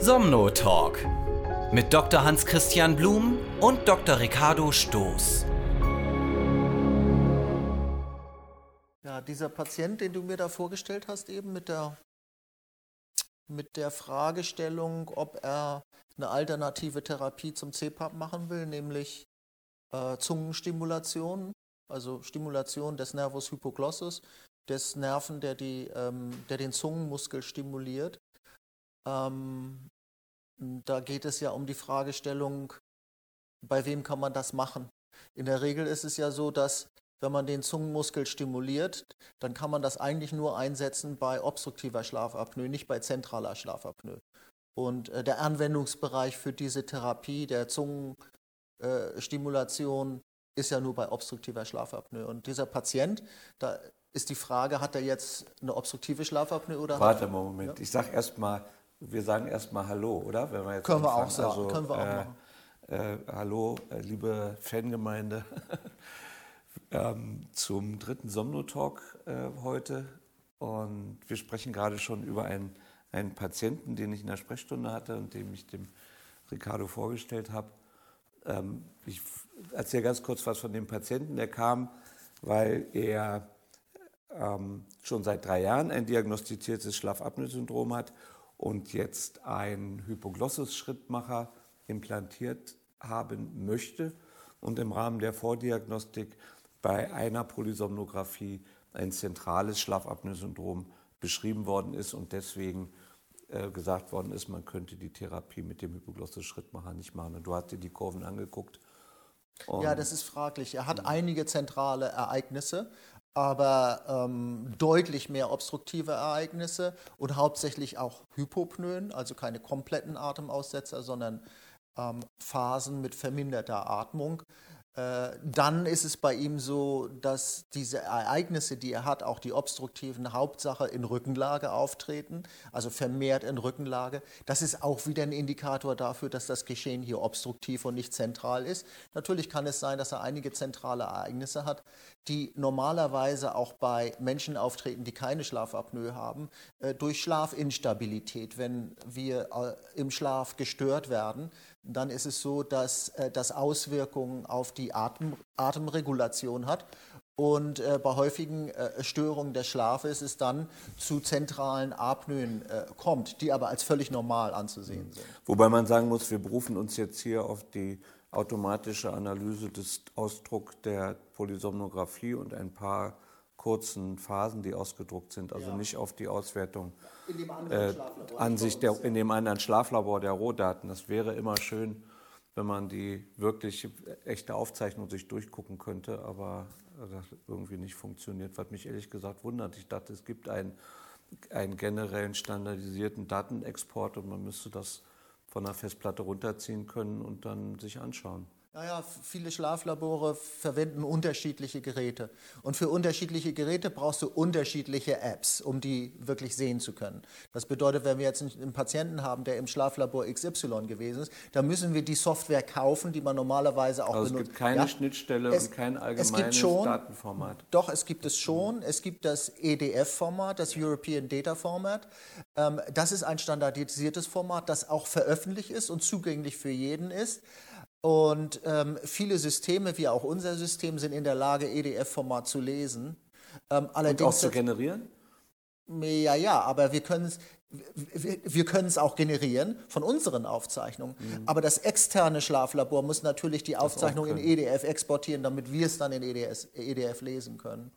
Somno Talk mit Dr. Hans-Christian Blum und Dr. Ricardo Stoß. Ja, dieser Patient, den du mir da vorgestellt hast, eben mit der, mit der Fragestellung, ob er eine alternative Therapie zum CPAP machen will, nämlich äh, Zungenstimulation, also Stimulation des Nervus hypoglossus, des Nerven, der, die, ähm, der den Zungenmuskel stimuliert. Ähm, da geht es ja um die Fragestellung, bei wem kann man das machen? In der Regel ist es ja so, dass wenn man den Zungenmuskel stimuliert, dann kann man das eigentlich nur einsetzen bei obstruktiver Schlafapnoe, nicht bei zentraler Schlafapnoe. Und äh, der Anwendungsbereich für diese Therapie der Zungenstimulation äh, ist ja nur bei obstruktiver Schlafapnoe. Und dieser Patient, da ist die Frage, hat er jetzt eine obstruktive Schlafapnoe oder Warte mal Moment, ja? ich sage erstmal, wir sagen erstmal Hallo, oder? Wenn wir jetzt Können anfangen. wir auch sagen, also, können wir auch äh, machen. Äh, hallo, äh, liebe Fangemeinde, ähm, zum dritten Somno-Talk äh, heute. Und wir sprechen gerade schon über einen, einen Patienten, den ich in der Sprechstunde hatte und dem ich dem Ricardo vorgestellt habe. Ähm, ich erzähle ganz kurz was von dem Patienten. Der kam, weil er ähm, schon seit drei Jahren ein diagnostiziertes Schlafapnoe-Syndrom hat und jetzt einen Hypoglossus-Schrittmacher implantiert haben möchte und im Rahmen der Vordiagnostik bei einer Polysomnographie ein zentrales Schlafapnoe-Syndrom beschrieben worden ist und deswegen äh, gesagt worden ist, man könnte die Therapie mit dem Hypoglossus-Schrittmacher nicht machen. Und du hast dir die Kurven angeguckt. Ja, das ist fraglich. Er hat einige zentrale Ereignisse, aber ähm, deutlich mehr obstruktive Ereignisse und hauptsächlich auch Hypopnoen, also keine kompletten Atemaussetzer, sondern ähm, Phasen mit verminderter Atmung. Äh, dann ist es bei ihm so, dass diese Ereignisse, die er hat, auch die obstruktiven, Hauptsache in Rückenlage auftreten, also vermehrt in Rückenlage. Das ist auch wieder ein Indikator dafür, dass das Geschehen hier obstruktiv und nicht zentral ist. Natürlich kann es sein, dass er einige zentrale Ereignisse hat, die normalerweise auch bei Menschen auftreten, die keine Schlafapnoe haben, äh, durch Schlafinstabilität. Wenn wir äh, im Schlaf gestört werden, dann ist es so, dass das Auswirkungen auf die die Atem, Atemregulation hat. Und äh, bei häufigen äh, Störungen des Schlafes es dann zu zentralen Apnoen äh, kommt, die aber als völlig normal anzusehen sind. Wobei man sagen muss, wir berufen uns jetzt hier auf die automatische Analyse des Ausdrucks der Polysomnographie und ein paar kurzen Phasen, die ausgedruckt sind, also ja. nicht auf die Auswertung äh, an sich der, in dem anderen Schlaflabor der Rohdaten. Das wäre immer schön, wenn man die wirklich echte Aufzeichnung sich durchgucken könnte, aber das irgendwie nicht funktioniert, was mich ehrlich gesagt wundert. Ich dachte, es gibt einen, einen generellen standardisierten Datenexport und man müsste das von der Festplatte runterziehen können und dann sich anschauen. Naja, viele Schlaflabore verwenden unterschiedliche Geräte. Und für unterschiedliche Geräte brauchst du unterschiedliche Apps, um die wirklich sehen zu können. Das bedeutet, wenn wir jetzt einen Patienten haben, der im Schlaflabor XY gewesen ist, dann müssen wir die Software kaufen, die man normalerweise auch also benutzt. Es gibt keine ja? Schnittstelle es, und kein allgemeines schon, Datenformat. Doch, es gibt es schon. Es gibt das EDF-Format, das European Data Format. Ähm, das ist ein standardisiertes Format, das auch veröffentlicht ist und zugänglich für jeden ist. Und ähm, viele Systeme, wie auch unser System, sind in der Lage, EDF-Format zu lesen. Ähm, allerdings Und auch zu generieren? Ja, ja, aber wir können es wir, wir können es auch generieren von unseren Aufzeichnungen. Mhm. Aber das externe Schlaflabor muss natürlich die Aufzeichnung in EDF exportieren, damit wir es dann in EDS, EDF lesen können.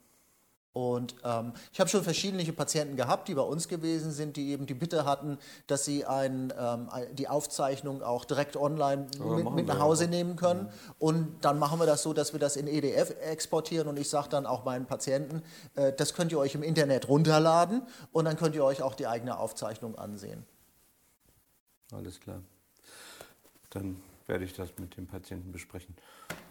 Und ähm, ich habe schon verschiedene Patienten gehabt, die bei uns gewesen sind, die eben die Bitte hatten, dass sie ein, ähm, die Aufzeichnung auch direkt online mit, mit, nach Hause nehmen können. Mhm. Und dann machen wir das so, dass wir das in EDF exportieren. Und ich sage dann auch meinen Patienten, äh, das könnt ihr euch im Internet runterladen und dann könnt ihr euch auch die eigene Aufzeichnung ansehen. Alles klar. Dann werde ich das mit dem Patienten besprechen.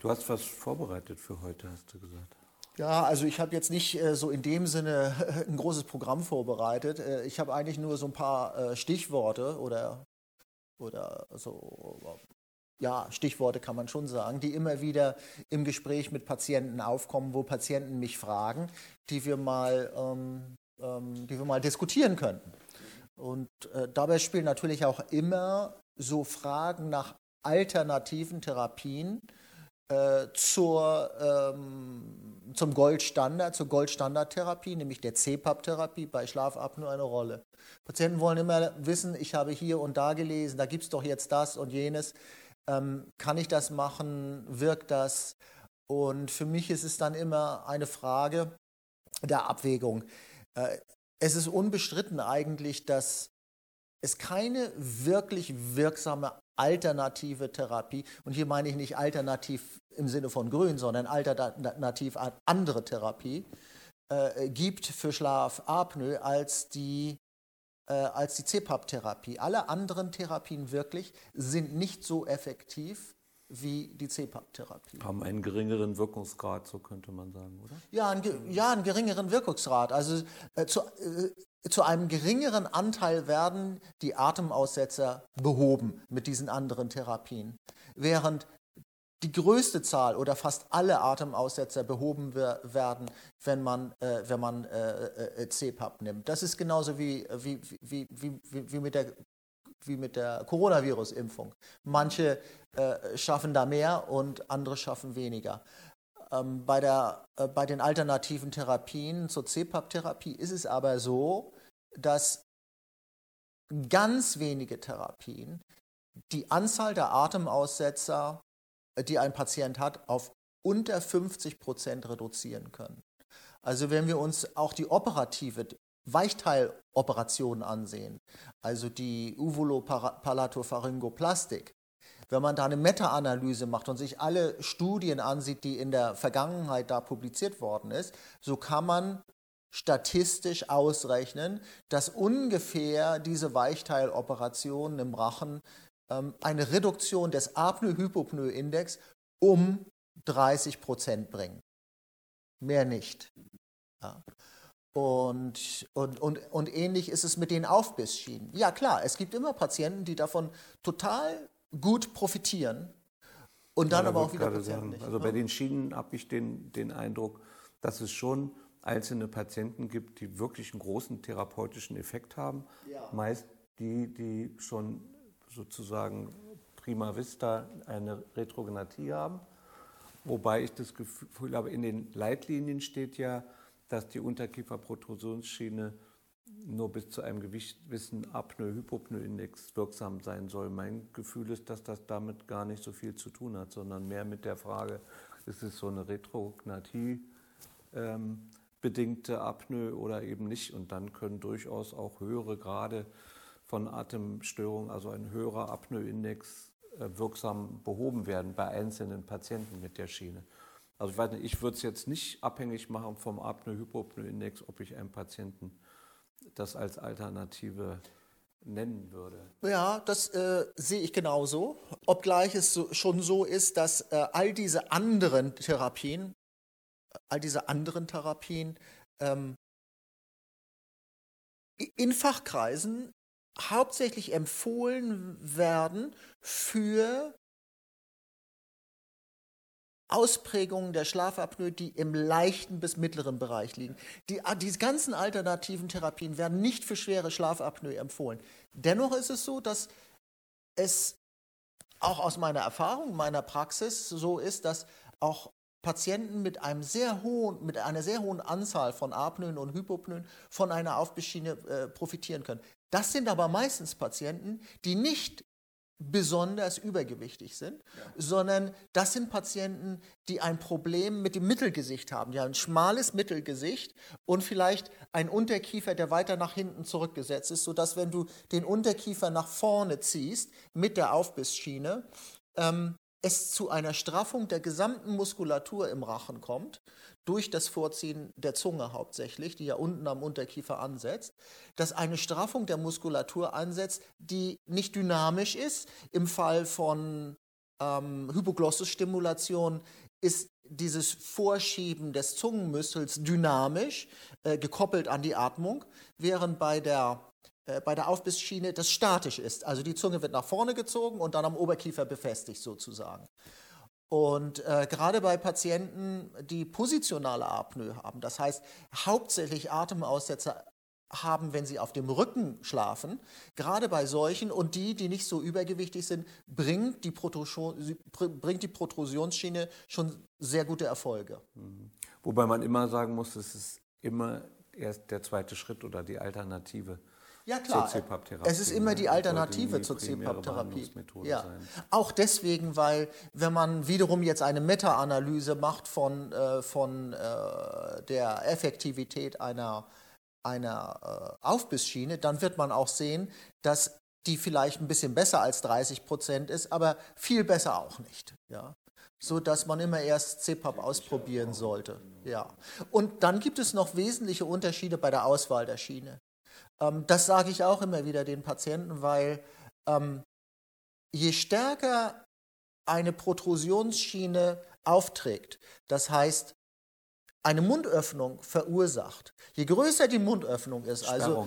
Du hast was vorbereitet für heute, hast du gesagt. Ja, also ich habe jetzt nicht äh, so in dem Sinne ein großes Programm vorbereitet. Äh, ich habe eigentlich nur so ein paar äh, Stichworte oder, oder so, ja, Stichworte kann man schon sagen, die immer wieder im Gespräch mit Patienten aufkommen, wo Patienten mich fragen, die wir mal, ähm, ähm, die wir mal diskutieren könnten. Und äh, dabei spielen natürlich auch immer so Fragen nach alternativen Therapien äh, zur, ähm, zum Goldstandard, zur Goldstandardtherapie, nämlich der CPAP-Therapie bei Schlafapnoe eine Rolle. Patienten wollen immer wissen, ich habe hier und da gelesen, da gibt es doch jetzt das und jenes. Ähm, kann ich das machen? Wirkt das? Und für mich ist es dann immer eine Frage der Abwägung. Äh, es ist unbestritten eigentlich, dass es keine wirklich wirksame alternative Therapie, und hier meine ich nicht alternativ im Sinne von grün, sondern alternativ andere Therapie, äh, gibt für Schlafapnoe als die, äh, als die CPAP-Therapie. Alle anderen Therapien wirklich sind nicht so effektiv wie die CPAP-Therapie. Haben einen geringeren Wirkungsgrad, so könnte man sagen, oder? Ja, einen, ja, einen geringeren Wirkungsgrad. Also äh, zu, äh, zu einem geringeren Anteil werden die Atemaussetzer behoben mit diesen anderen Therapien. Während die größte Zahl oder fast alle Atemaussetzer behoben werden, wenn man, äh, wenn man äh, äh, CPAP nimmt. Das ist genauso wie, wie, wie, wie, wie mit der wie mit der Coronavirus-Impfung. Manche äh, schaffen da mehr und andere schaffen weniger. Ähm, bei, der, äh, bei den alternativen Therapien zur CPAP-Therapie ist es aber so, dass ganz wenige Therapien die Anzahl der Atemaussetzer, die ein Patient hat, auf unter 50 Prozent reduzieren können. Also wenn wir uns auch die operative Weichteiloperation ansehen, also die Uvulopalato-Pharyngoplastik, wenn man da eine Meta-Analyse macht und sich alle Studien ansieht, die in der Vergangenheit da publiziert worden ist, so kann man statistisch ausrechnen, dass ungefähr diese Weichteiloperationen im Rachen ähm, eine Reduktion des Apnoe-Hypopnoe-Index um 30 Prozent bringen. Mehr nicht. Ja. Und, und, und, und ähnlich ist es mit den Aufbissschienen. Ja klar, es gibt immer Patienten, die davon total gut profitieren und dann ja, aber auch wieder Patienten sagen, nicht. Also ne? bei den Schienen habe ich den, den Eindruck, dass es schon einzelne Patienten gibt, die wirklich einen großen therapeutischen Effekt haben. Ja. Meist die, die schon sozusagen prima vista eine Retrognathie haben. Wobei ich das Gefühl habe, in den Leitlinien steht ja, dass die Unterkieferprotusionsschiene nur bis zu einem gewissen Apnoe-Hypopnoe-Index wirksam sein soll. Mein Gefühl ist, dass das damit gar nicht so viel zu tun hat, sondern mehr mit der Frage, ist es so eine Retrognathie ähm, bedingte Apnoe oder eben nicht. Und dann können durchaus auch höhere Grade von Atemstörungen, also ein höherer Apnoe-Index, äh, wirksam behoben werden bei einzelnen Patienten mit der Schiene. Also ich weiß nicht, ich würde es jetzt nicht abhängig machen vom Apnoe-Hypopnoe-Index, ob ich einem Patienten das als Alternative nennen würde. Ja, das äh, sehe ich genauso. Obgleich es so, schon so ist, dass äh, all diese anderen Therapien, all diese anderen Therapien ähm, in Fachkreisen hauptsächlich empfohlen werden für Ausprägungen der Schlafapnoe, die im leichten bis mittleren Bereich liegen. Die, ah, die ganzen alternativen Therapien werden nicht für schwere Schlafapnoe empfohlen. Dennoch ist es so, dass es auch aus meiner Erfahrung, meiner Praxis so ist, dass auch Patienten mit, einem sehr hohen, mit einer sehr hohen Anzahl von Apnoen und Hypopnoen von einer Aufbisschiene äh, profitieren können. Das sind aber meistens Patienten, die nicht besonders übergewichtig sind, ja. sondern das sind Patienten, die ein Problem mit dem Mittelgesicht haben. Die haben ein schmales Mittelgesicht und vielleicht ein Unterkiefer, der weiter nach hinten zurückgesetzt ist, sodass wenn du den Unterkiefer nach vorne ziehst mit der Aufbissschiene, ähm, es zu einer Straffung der gesamten Muskulatur im Rachen kommt durch das Vorziehen der Zunge hauptsächlich, die ja unten am Unterkiefer ansetzt, dass eine Straffung der Muskulatur ansetzt, die nicht dynamisch ist. Im Fall von ähm, Hypoglossus-Stimulation ist dieses Vorschieben des Zungenmuskels dynamisch, äh, gekoppelt an die Atmung, während bei der, äh, bei der Aufbissschiene das statisch ist. Also die Zunge wird nach vorne gezogen und dann am Oberkiefer befestigt sozusagen. Und äh, gerade bei Patienten, die positionale Apnoe haben, das heißt hauptsächlich Atemaussetzer haben, wenn sie auf dem Rücken schlafen, gerade bei solchen und die, die nicht so übergewichtig sind, bringt die, Protrusion, bringt die Protrusionsschiene schon sehr gute Erfolge. Mhm. Wobei man immer sagen muss, es ist immer erst der zweite Schritt oder die Alternative. Ja klar, es ist immer die Alternative zur CPAP-Therapie. Ja. Auch deswegen, weil wenn man wiederum jetzt eine Meta-Analyse macht von, äh, von äh, der Effektivität einer einer äh, Aufbissschiene, dann wird man auch sehen, dass die vielleicht ein bisschen besser als 30 Prozent ist, aber viel besser auch nicht. Ja? So dass man immer erst CPAP ausprobieren sollte. Ja. Und dann gibt es noch wesentliche Unterschiede bei der Auswahl der Schiene. Ähm, das sage ich auch immer wieder den Patienten, weil ähm, je stärker eine Protrusionsschiene aufträgt, das heißt eine Mundöffnung verursacht. Je größer die Mundöffnung ist, also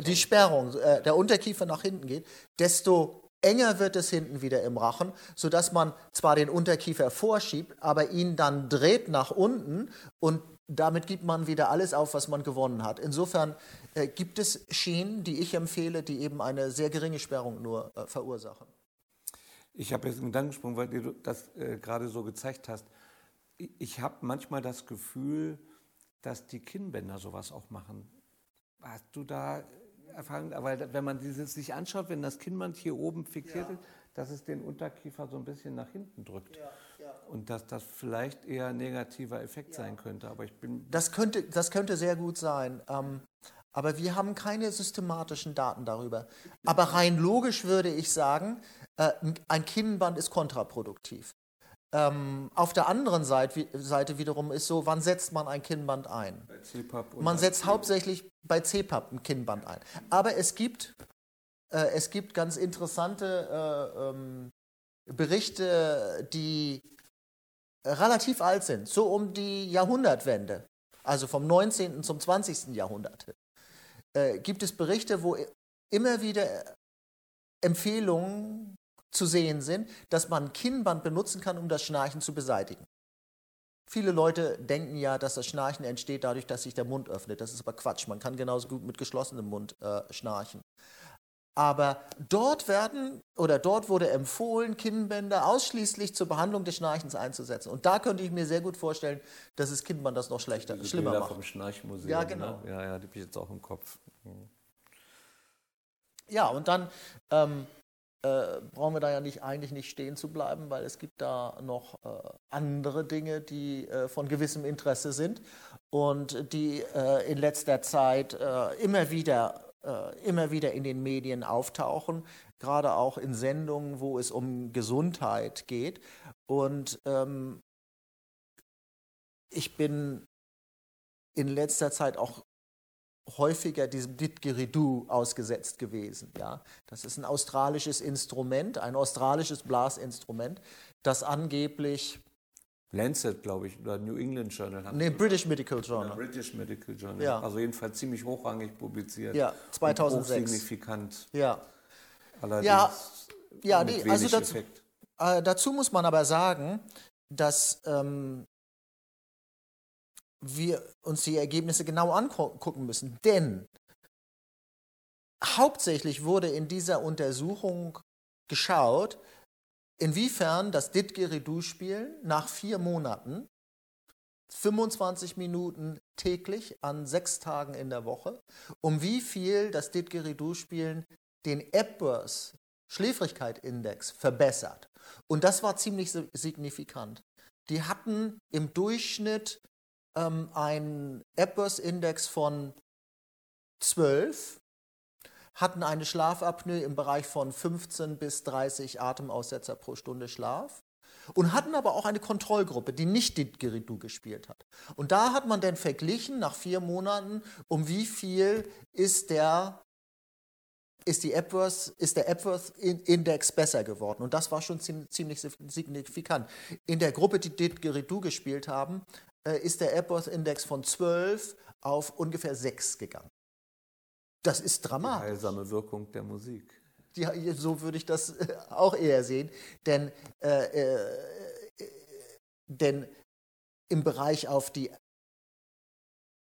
die Sperrung, äh, der Unterkiefer nach hinten geht, desto enger wird es hinten wieder im Rachen, sodass man zwar den Unterkiefer vorschiebt, aber ihn dann dreht nach unten und damit gibt man wieder alles auf, was man gewonnen hat. Insofern äh, gibt es Schienen, die ich empfehle, die eben eine sehr geringe Sperrung nur äh, verursachen. Ich habe jetzt einen Gedankensprung, weil du das äh, gerade so gezeigt hast ich habe manchmal das Gefühl, dass die Kinnbänder sowas auch machen. Hast du da Erfahrung? Weil wenn man dieses sich anschaut, wenn das Kinnband hier oben fixiert ja. ist, dass es den Unterkiefer so ein bisschen nach hinten drückt. Ja. Und dass das vielleicht eher ein negativer Effekt sein könnte. Aber ich bin. Das könnte, das könnte sehr gut sein. Ähm, aber wir haben keine systematischen Daten darüber. Aber rein logisch würde ich sagen, äh, ein Kinnband ist kontraproduktiv. Ähm, auf der anderen Seite, Seite, wiederum ist so, wann setzt man ein Kinnband ein? Man setzt hauptsächlich bei CPAP ein Kinnband ein. Aber es gibt, äh, es gibt ganz interessante äh, ähm, Berichte, die relativ alt sind, so um die Jahrhundertwende, also vom 19. zum 20. Jahrhundert. Äh, gibt es Berichte, wo immer wieder Empfehlungen zu sehen sind, dass man Kinnband benutzen kann, um das Schnarchen zu beseitigen. Viele Leute denken ja, dass das Schnarchen entsteht dadurch, dass sich der Mund öffnet. Das ist aber Quatsch. Man kann genauso gut mit geschlossenem Mund äh, schnarchen. Aber dort werden oder dort wurde empfohlen, Kinnbänder ausschließlich zur Behandlung des Schnarchens einzusetzen. Und da könnte ich mir sehr gut vorstellen, dass das Kinnband das noch schlechter, Diese schlimmer Bilder macht. vom Schnarchmuseum. Ja, genau. Ne? Ja, ja, die habe ich jetzt auch im Kopf. Mhm. Ja, und dann ähm, äh, brauchen wir da ja nicht, eigentlich nicht stehen zu bleiben, weil es gibt da noch äh, andere Dinge, die äh, von gewissem Interesse sind und die äh, in letzter Zeit äh, immer wieder immer wieder in den Medien auftauchen, gerade auch in Sendungen, wo es um Gesundheit geht. Und ähm, ich bin in letzter Zeit auch häufiger diesem Didgeridoo ausgesetzt gewesen. Ja? Das ist ein australisches Instrument, ein australisches Blasinstrument, das angeblich Lancet, glaube ich, oder New England Journal. Nee, British Medical Journal. British Medical Journal. Ja. Also jedenfalls ziemlich hochrangig publiziert. Ja, 2006. signifikant. Ja. Allerdings ja, ja nee, also dazu, äh, dazu, muss man aber sagen, dass ähm, wir uns die Ergebnisse genau angucken müssen. Denn hauptsächlich wurde in dieser Untersuchung geschaut, inwiefern das Didgeridoo-Spiel nach vier Monaten 25 Minuten täglich an sechs Tagen in der Woche, um wie viel das Didgeridoo-Spielen den Epworth Schläfrigkeit-Index verbessert. Und das war ziemlich signifikant. Die hatten im Durchschnitt ähm, einen Epworth-Index von 12, hatten eine Schlafapnoe im Bereich von 15 bis 30 Atemaussetzer pro Stunde Schlaf und hatten aber auch eine Kontrollgruppe, die nicht Didgeridoo gespielt hat. Und da hat man dann verglichen nach vier Monaten, um wie viel ist der ist, die Epworth, ist der Epworth-Index besser geworden. Und das war schon ziemlich signifikant. In der Gruppe, die Didgeridoo gespielt haben, äh, ist der Epworth-Index von 12 auf ungefähr 6 gegangen. Das ist dramatisch. Die heilsame Wirkung der Musik. Die, so würde ich das äh, auch eher sehen. Denn, äh, äh, denn im Bereich auf die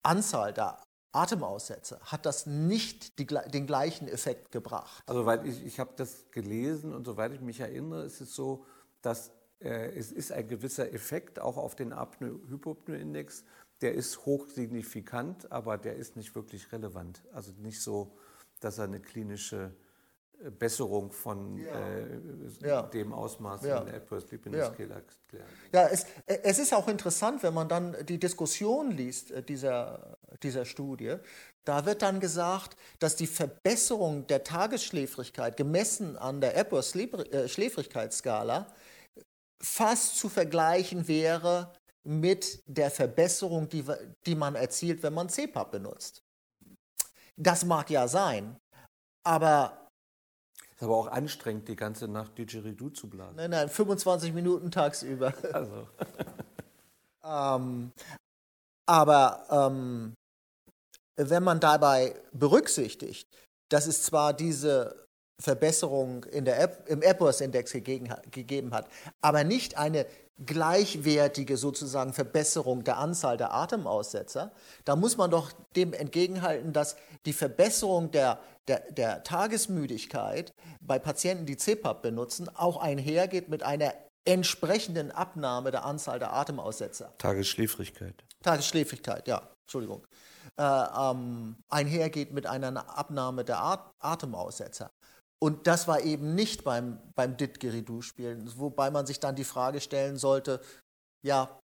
Anzahl der Atemaussetzer hat das nicht die, den gleichen Effekt gebracht. Also weil ich, ich habe das gelesen und soweit ich mich erinnere, ist es so, dass äh, es ist ein gewisser Effekt auch auf den Apnoe-Hypopnoe-Index, der ist hochsignifikant, aber der ist nicht wirklich relevant. Also nicht so, dass er eine klinische Besserung von ja. Äh, ja. dem Ausmaß ja. in Adverse Sleepiness ja. Scale erklären. Ja, es, es ist auch interessant, wenn man dann die Diskussion liest äh, dieser, dieser Studie. Da wird dann gesagt, dass die Verbesserung der Tagesschläfrigkeit gemessen an der äh, Schläfrigkeitsskala fast zu vergleichen wäre mit der Verbesserung, die, die man erzielt, wenn man CPAP benutzt. Das mag ja sein, aber ist aber auch anstrengend, die ganze Nacht Didgeridoo zu blasen. Nein, nein, 25 Minuten tagsüber. Also. ähm, aber ähm, wenn man dabei berücksichtigt, dass es zwar diese Verbesserung in der App, im gegeben, gegeben hat, aber nicht eine gleichwertige sozusagen Verbesserung der Anzahl der Atemaussetzer, da muss man doch dem entgegenhalten, dass die Verbesserung der, der, der Tagesmüdigkeit bei Patienten, die CPAP benutzen, auch einhergeht mit einer entsprechenden Abnahme der Anzahl der Atemaussetzer. Tagesschläfrigkeit. Tagesschläfrigkeit, ja, Entschuldigung. Äh, ähm, einhergeht mit einer Abnahme der At Atemaussetzer. Und das war eben nicht beim, beim Didgeridoo-Spielen, wobei man sich dann die Frage stellen sollte, ja,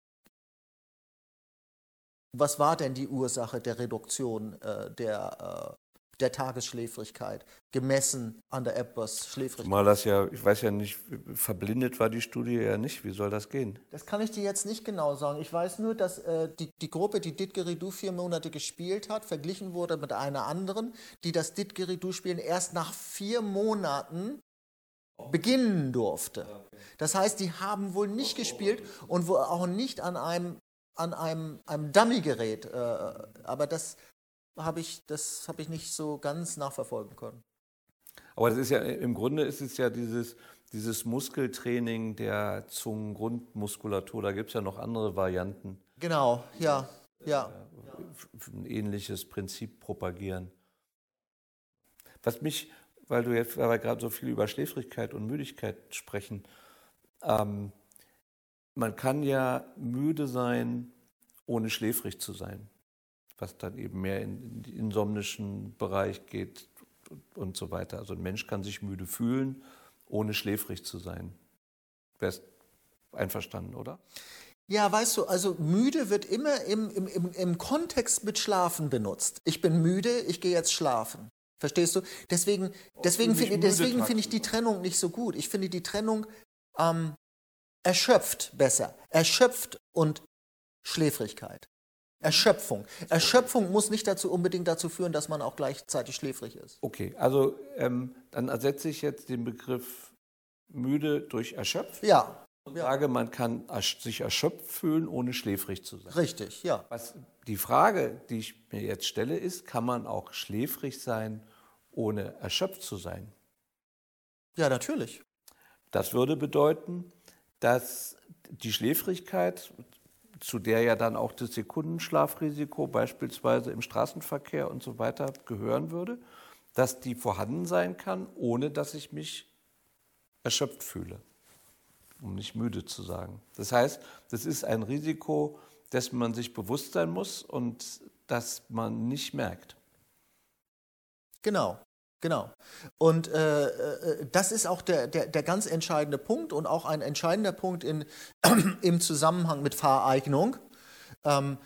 was war denn die Ursache der Reduktion äh, der, äh, der Tagesschläfrigkeit, gemessen an der Epworth-Schläfrigkeit. Mal das ja, ich weiß ja nicht, verblindet war die Studie ja nicht. Wie soll das gehen? Das kann ich dir jetzt nicht genau sagen. Ich weiß nur, dass äh, die, die Gruppe, die Didgeridoo vier Monate gespielt hat, verglichen wurde mit einer anderen, die das Didgeridoo-Spielen erst nach vier Monaten beginnen durfte. Das heißt, die haben wohl nicht gespielt und wohl auch nicht an einem an einem, einem Dummy-Gerät. Äh, aber das, habe ich, das habe ich nicht so ganz nachverfolgen können. Aber das ist ja im Grunde ist es ja dieses, dieses Muskeltraining der Zungengrundmuskulatur. Da gibt es ja noch andere Varianten. Genau, ja, ja. Ein ähnliches Prinzip propagieren. Was mich, weil du jetzt weil gerade so viel über Schläfrigkeit und Müdigkeit sprechen, ähm, man kann ja müde sein, ohne schläfrig zu sein was dann eben mehr in, den insomnischen Bereich geht und so weiter. Also ein Mensch kann sich müde fühlen, ohne schläfrig zu sein. Wärst einverstanden, oder? Ja, weißt du, also müde wird immer im, im, im, im Kontext mit Schlafen benutzt. Ich bin müde, ich gehe jetzt schlafen. Verstehst du? Deswegen, deswegen finde deswegen find ich die Trennung nicht so gut. Ich finde die Trennung ähm, erschöpft besser. Erschöpft und Schläfrigkeit. Erschöpfung. Erschöpfung muss nicht dazu unbedingt dazu führen, dass man auch gleichzeitig schläfrig ist. Okay, also ähm, dann ersetze ich jetzt den Begriff müde durch erschöpft. Ja. Und ja. sage, man kann sich erschöpft fühlen, ohne schläfrig zu sein. Richtig, ja. Was die Frage, die ich mir jetzt stelle, ist, kann man auch schläfrig sein, ohne erschöpft zu sein? Ja, natürlich. Das würde bedeuten, dass die Schläfrigkeit, zu der ja dann auch das Sekundenschlafrisiko beispielsweise im Straßenverkehr und so weiter gehören würde, dass die vorhanden sein kann, ohne dass ich mich erschöpft fühle, um nicht müde zu sagen. Das heißt, das ist ein Risiko, dessen man sich bewusst sein muss und das man nicht merkt. Genau. Genau. Und äh, äh, das ist auch der, der, der ganz entscheidende Punkt und auch ein entscheidender Punkt in, im Zusammenhang mit Fahreignung. Ähm,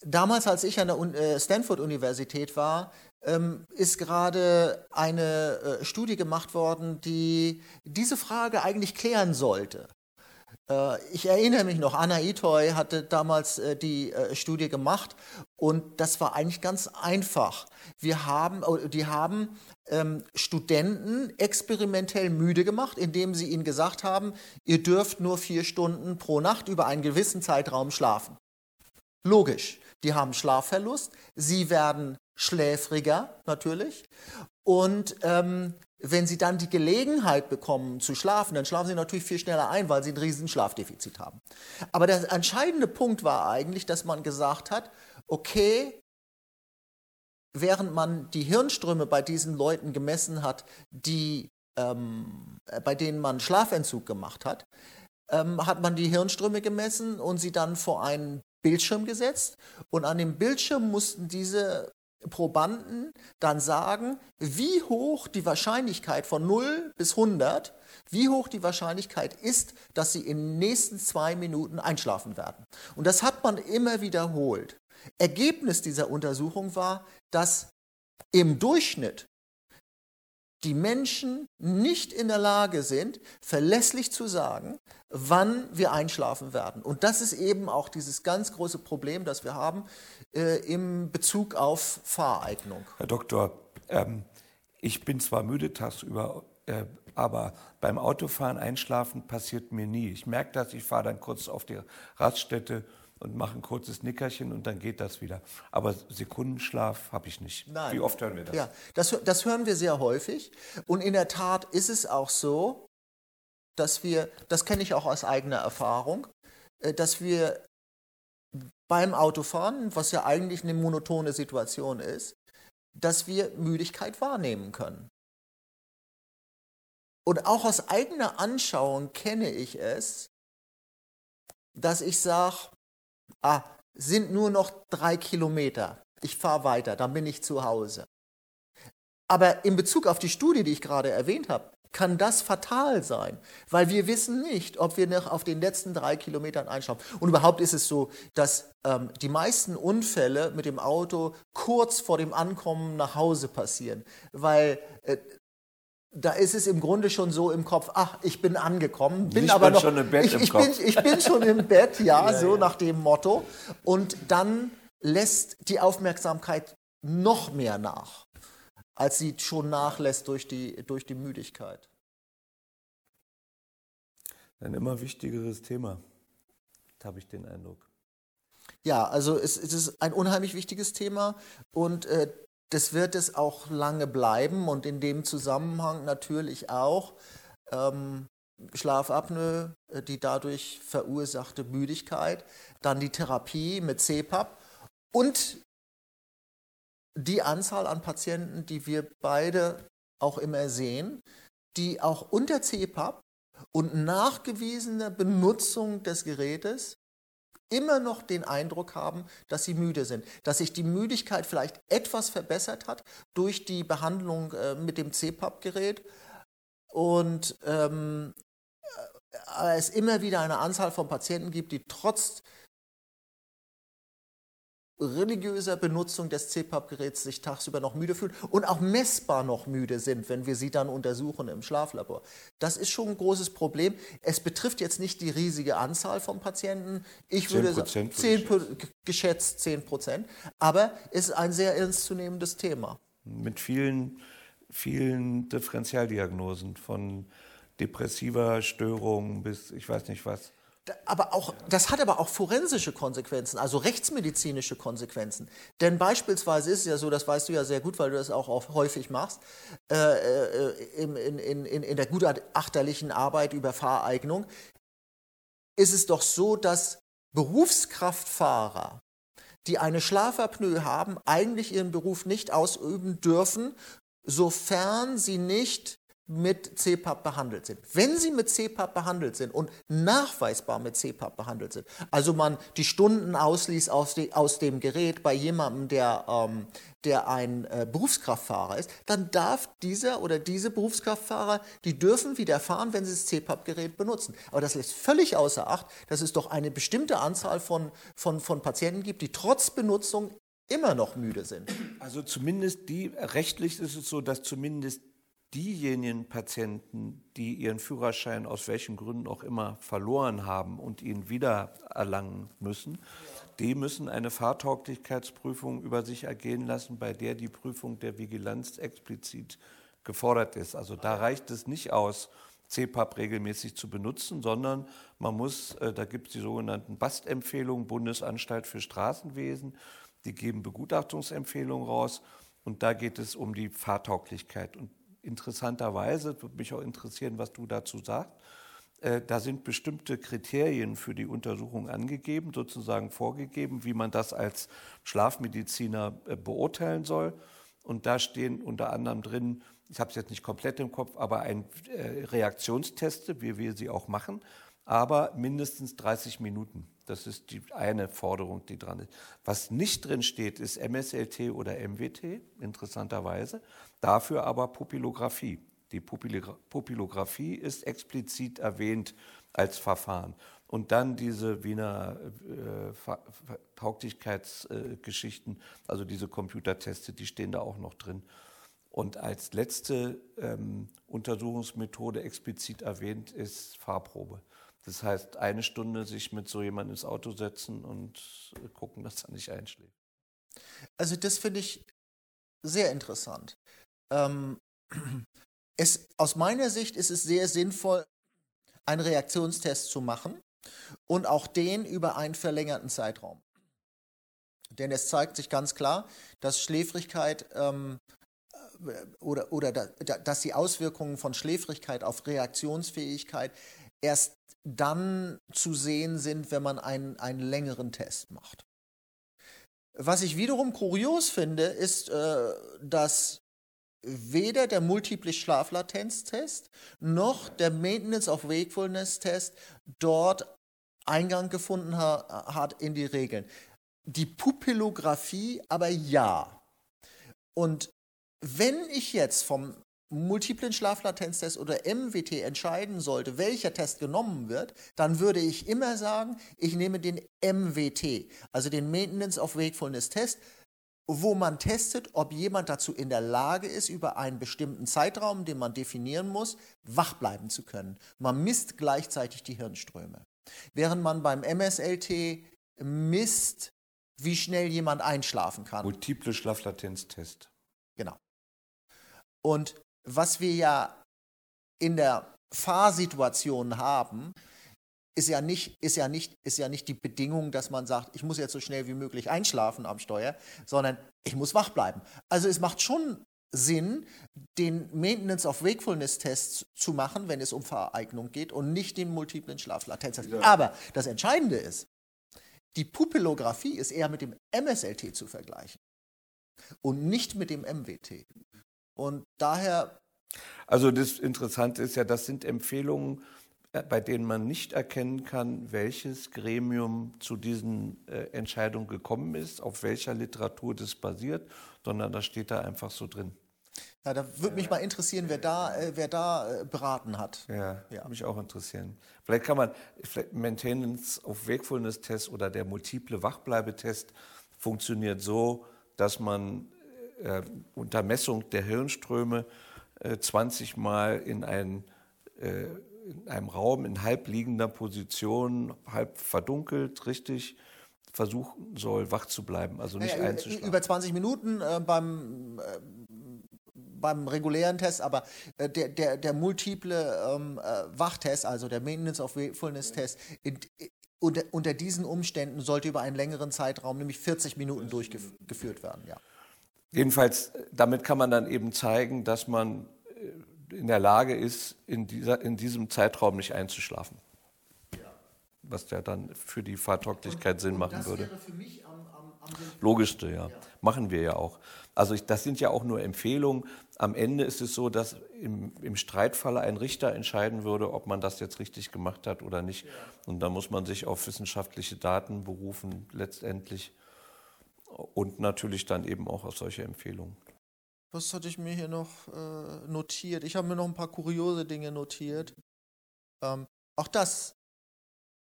damals, als ich an der äh, Stanford-Universität war, ähm, ist gerade eine äh, Studie gemacht worden, die diese Frage eigentlich klären sollte. Äh, ich erinnere mich noch, Anna Itoy hatte damals äh, die äh, Studie gemacht und das war eigentlich ganz einfach. Wir haben, die haben ähm, Studenten experimentell müde gemacht, indem sie ihnen gesagt haben, ihr dürft nur vier Stunden pro Nacht über einen gewissen Zeitraum schlafen. Logisch, die haben Schlafverlust, sie werden schläfriger natürlich und ähm, wenn sie dann die Gelegenheit bekommen zu schlafen, dann schlafen sie natürlich viel schneller ein, weil sie ein riesen Schlafdefizit haben. Aber der entscheidende Punkt war eigentlich, dass man gesagt hat, okay, während man die Hirnströme bei diesen Leuten gemessen hat, die, ähm, bei denen man Schlafentzug gemacht hat, ähm, hat man die Hirnströme gemessen und sie dann vor einen Bildschirm gesetzt. Und an dem Bildschirm mussten diese Probanden dann sagen, wie hoch die Wahrscheinlichkeit von 0 bis 100, wie hoch die Wahrscheinlichkeit ist, dass sie in den nächsten zwei Minuten einschlafen werden. Und das hat man immer wiederholt. Ergebnis dieser Untersuchung war, dass im Durchschnitt die Menschen nicht in der Lage sind, verlässlich zu sagen, wann wir einschlafen werden. Und das ist eben auch dieses ganz große Problem, das wir haben äh, im Bezug auf Fahreignung. Herr Doktor, ähm, ich bin zwar müde tagsüber, äh, aber beim Autofahren einschlafen passiert mir nie. Ich merke das, ich fahre dann kurz auf die Raststätte und mache ein kurzes Nickerchen und dann geht das wieder. Aber Sekundenschlaf habe ich nicht. Nein. Wie oft hören wir das? Ja, das, das hören wir sehr häufig. Und in der Tat ist es auch so, dass wir, das kenne ich auch aus eigener Erfahrung, äh, dass wir beim Autofahren, was ja eigentlich eine monotone Situation ist, dass wir Müdigkeit wahrnehmen können. Und auch aus eigener Anschauung kenne ich es, dass ich sage, ah, sind nur noch drei Kilometer, ich fahre weiter, dann bin ich zu Hause. Aber in Bezug auf die Studie, die ich gerade erwähnt habe, kann das fatal sein, weil wir wissen nicht, ob wir noch auf den letzten drei Kilometern einschlafen. Und überhaupt ist es so, dass ähm, die meisten Unfälle mit dem Auto kurz vor dem Ankommen nach Hause passieren, weil äh, da ist es im Grunde schon so im Kopf, ach, ich bin angekommen, bin Nicht aber noch, schon im Bett ich, im ich, Kopf. bin, ich bin schon im Bett, ja, Ja, so ja. nach dem Motto. Und dann lässt die Aufmerksamkeit noch mehr nach, als sie schon nachlässt durch die, durch die Müdigkeit. Ein immer wichtigeres Thema, habe ich den Eindruck. Ja, also es, es ist ein unheimlich wichtiges Thema und äh, das wird es auch lange bleiben und in dem Zusammenhang natürlich auch ähm, Schlafapnoe, äh, die dadurch verursachte Müdigkeit, dann die Therapie mit CPAP und die Anzahl an Patienten, die wir beide auch immer sehen, die auch unter CPAP und nachgewiesener Benutzung des Gerätes immer noch den Eindruck haben, dass sie müde sind, dass sich die Müdigkeit vielleicht etwas verbessert hat durch die Behandlung äh, mit dem CPAP-Gerät und ähm, äh, es immer wieder eine Anzahl von Patienten gibt, die trotz religiöser Benutzung des CPAP-Geräts sich tagsüber noch müde fühlen und auch messbar noch müde sind, wenn wir sie dann untersuchen im Schlaflabor. Das ist schon ein großes Problem. Es betrifft jetzt nicht die riesige Anzahl von Patienten. Ich würde 10% sagen, würde 10, ich Pro- geschätzt 10 Prozent. Aber es ist ein sehr ernstzunehmendes Thema. Mit vielen, vielen Differentialdiagnosen von depressiver Störung bis ich weiß nicht was. Aber auch, das hat aber auch forensische Konsequenzen, also rechtsmedizinische Konsequenzen. Denn beispielsweise ist es ja so, das weißt du ja sehr gut, weil du das auch, auch häufig machst, äh, äh, in, in, in, in der gutachterlichen Arbeit über Fahreignung, ist es doch so, dass Berufskraftfahrer, die eine Schlafapnoe haben, eigentlich ihren Beruf nicht ausüben dürfen, sofern sie nicht mit CPAP behandelt sind. Wenn sie mit CPAP behandelt sind und nachweisbar mit CPAP behandelt sind, also man die Stunden ausließ aus, de, aus dem Gerät bei jemandem, der, ähm, der ein äh, Berufskraftfahrer ist, dann darf dieser oder diese Berufskraftfahrer, die dürfen wieder fahren, wenn sie das CPAP-Gerät benutzen. Aber das lässt völlig außer Acht, dass es doch eine bestimmte Anzahl von, von, von Patienten gibt, die trotz Benutzung immer noch müde sind. Also zumindest die, rechtlich ist es so, dass zumindest diejenigen Patienten, die ihren Führerschein aus welchen Gründen auch immer verloren haben und ihn wieder erlangen müssen, die müssen eine Fahrtauglichkeitsprüfung über sich ergehen lassen, bei der die Prüfung der Vigilanz explizit gefordert ist. Also da reicht es nicht aus, CPAP regelmäßig zu benutzen, sondern man muss, äh, da gibt es die sogenannten BAST-Empfehlungen, Bundesanstalt für Straßenwesen, die geben Begutachtungsempfehlungen raus und da geht es um die Fahrtauglichkeit. Und interessanterweise, würde mich auch interessieren, was du dazu sagst, Äh, da sind bestimmte Kriterien für die Untersuchung angegeben, sozusagen vorgegeben, wie man das als Schlafmediziner äh, beurteilen soll. Und da stehen unter anderem drin, ich habe es jetzt nicht komplett im Kopf, aber ein äh, Reaktionsteste, wie wir sie auch machen, aber mindestens 30 Minuten. Das ist die eine Forderung, die dran ist. Was nicht drin steht, ist MSLT oder MWT, interessanterweise. Dafür aber Pupillographie. Die Pupillographie ist explizit erwähnt als Verfahren. Und dann diese Wiener äh, Tauglichkeitsgeschichten, also diese Computerteste, die stehen da auch noch drin. Und als letzte ähm, Untersuchungsmethode explizit erwähnt ist Fahrprobe. Das heißt, eine Stunde sich mit so jemandem ins Auto setzen und gucken, dass er nicht einschläft. Also das finde ich sehr interessant. Ähm, es, aus meiner Sicht ist es sehr sinnvoll, einen Reaktionstest zu machen und auch den über einen verlängerten Zeitraum. Denn es zeigt sich ganz klar, dass Schläfrigkeit ähm, äh, oder, oder da, dass die Auswirkungen von Schläfrigkeit auf Reaktionsfähigkeit erst dann zu sehen sind, wenn man einen, einen längeren Test macht. Was ich wiederum kurios finde, ist, äh, dass weder der Multiple Schlaflatenztest noch der Maintenance of Wakefulness Test dort Eingang gefunden ha hat in die Regeln. Die Pupillographie aber ja. Und wenn ich jetzt vom multiplen Schlaflatenztest oder MWT entscheiden sollte, welcher Test genommen wird, dann würde ich immer sagen, ich nehme den MWT, also den Maintenance of Wakefulness Test, wo man testet, ob jemand dazu in der Lage ist, über einen bestimmten Zeitraum, den man definieren muss, wach bleiben zu können. Man misst gleichzeitig die Hirnströme. Während man beim MSLT misst, wie schnell jemand einschlafen kann. Multiple Schlaflatenztest. Genau. Und was wir ja in der Fahrsituation haben, ist ja nicht, ist ja nicht, ist ja nicht die Bedingung, dass man sagt, ich muss jetzt so schnell wie möglich einschlafen am Steuer, sondern ich muss wach bleiben. Also es macht schon Sinn, den Maintenance of Wakefulness Test zu machen, wenn es um Vereignung geht und nicht den multiplen Schlaflatenztest. Ja. Aber das Entscheidende ist, die Pupillographie ist eher mit dem MSLT zu vergleichen und nicht mit dem MWT. Und daher. Also das Interessante ist ja, das sind Empfehlungen, äh, bei denen man nicht erkennen kann, welches Gremium zu diesen äh, Entscheidungen gekommen ist, auf welcher Literatur das basiert, sondern das steht da einfach so drin. Ja, da würde mich mal interessieren, wer da, äh, wer da äh, beraten hat. Ja, ja, mich auch interessieren. Vielleicht kann man, vielleicht Maintenance of Wakefulness Test oder der multiple Wachbleibetest funktioniert so, dass man äh, unter Messung der Hirnströme äh, 20 Mal in ein äh, in einem Raum in halbliegender Position, halb verdunkelt, richtig versuchen soll, wach zu bleiben, also nicht ja, einzuschlafen. Über 20 Minuten äh, beim, äh, beim regulären Test, aber äh, der, der, der multiple ähm, äh, Wachtest, also der Maintenance of Wakefulness Test, in, unter, unter, diesen Umständen sollte über einen längeren Zeitraum, nämlich 40 Minuten, durchgeführt werden. Ja. Jedenfalls, damit kann man dann eben zeigen, dass man äh, in der Lage ist, in, dieser, in diesem Zeitraum nicht einzuschlafen. Ja. Was ja dann für die Fahrtauglichkeit und, Sinn und machen würde. Wäre für mich am, am, am Logischste, ja. ja. Machen wir ja auch. Also ich, das sind ja auch nur Empfehlungen. Am Ende ist es so, dass im, im Streitfalle ein Richter entscheiden würde, ob man das jetzt richtig gemacht hat oder nicht. Ja. Und da muss man sich auf wissenschaftliche Daten berufen letztendlich und natürlich dann eben auch auf solche Empfehlungen. Was hatte ich mir hier noch äh, notiert? Ich habe mir noch ein paar kuriose Dinge notiert. Ähm, auch das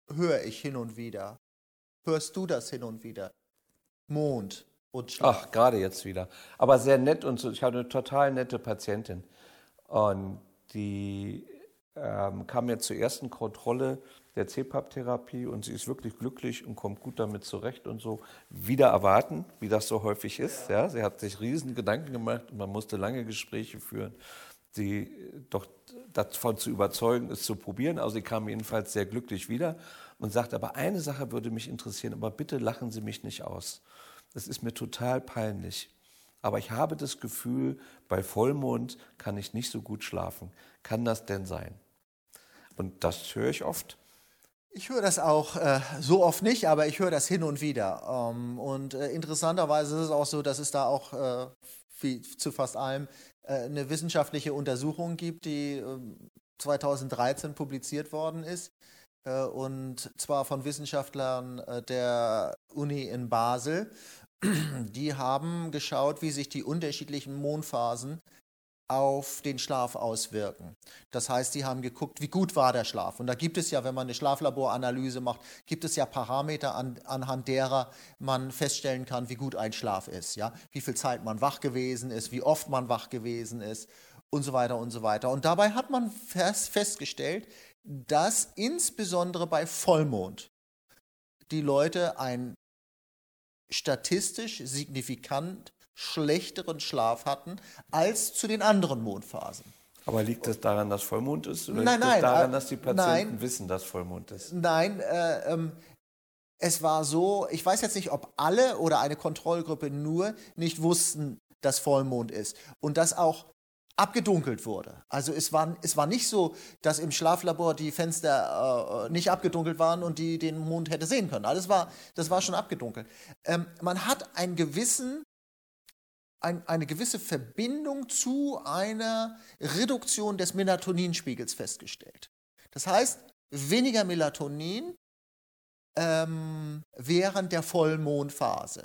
höre ich hin und wieder. Hörst du das hin und wieder? Mond und Schlaf. Ach, gerade jetzt wieder. Aber sehr nett und so. Ich hatte eine total nette Patientin. Und die ähm, kam jetzt zur ersten Kontrolle der CPAP-Therapie und sie ist wirklich glücklich und kommt gut damit zurecht und so. Wieder erwarten, wie das so häufig ist. Ja. Sie hat sich riesen Gedanken gemacht und man musste lange Gespräche führen, sie doch davon zu überzeugen, es zu probieren. Also sie kam jedenfalls sehr glücklich wieder und sagte, aber eine Sache würde mich interessieren, aber bitte lachen Sie mich nicht aus. Das ist mir total peinlich. Aber ich habe das Gefühl, bei Vollmond kann ich nicht so gut schlafen. Kann das denn sein? Und das höre ich oft. Ich höre das auch äh, so oft nicht, aber ich höre das hin und wieder. Ähm, und äh, interessanterweise ist es auch so, dass es da auch äh, wie zu fast allem äh, eine wissenschaftliche Untersuchung gibt, die 2013 ähm, publiziert worden ist. Äh, und zwar von Wissenschaftlern äh, der Uni in Basel. Die haben geschaut, wie sich die unterschiedlichen Mondphasen auf den Schlaf auswirken. Das heißt, sie haben geguckt, wie gut war der Schlaf. Und da gibt es ja, wenn man eine Schlaflaboranalyse macht, gibt es ja Parameter, an, anhand derer man feststellen kann, wie gut ein Schlaf ist. Ja? Wie viel Zeit man wach gewesen ist, wie oft man wach gewesen ist und so weiter und so weiter. Und dabei hat man festgestellt, dass insbesondere bei Vollmond die Leute einen statistisch signifikant schlechteren Schlaf hatten als zu den anderen Mondphasen. Aber liegt das daran, dass Vollmond ist? Oder nein, liegt nein. daran, äh, dass die Patienten nein, wissen, dass Vollmond ist? Nein, äh, ähm, es war so, ich weiß jetzt nicht, ob alle oder eine Kontrollgruppe nur nicht wussten, dass Vollmond ist. Und dass auch abgedunkelt wurde. Also es war, es war nicht so, dass im Schlaflabor die Fenster äh, nicht abgedunkelt waren und die den Mond hätte sehen können. Alles war, das war schon abgedunkelt. Ähm, man hat einen gewissen, ein, eine gewisse Verbindung zu einer Reduktion des Melatoninspiegels festgestellt. Das heißt, weniger Melatonin ähm, während der Vollmondphase.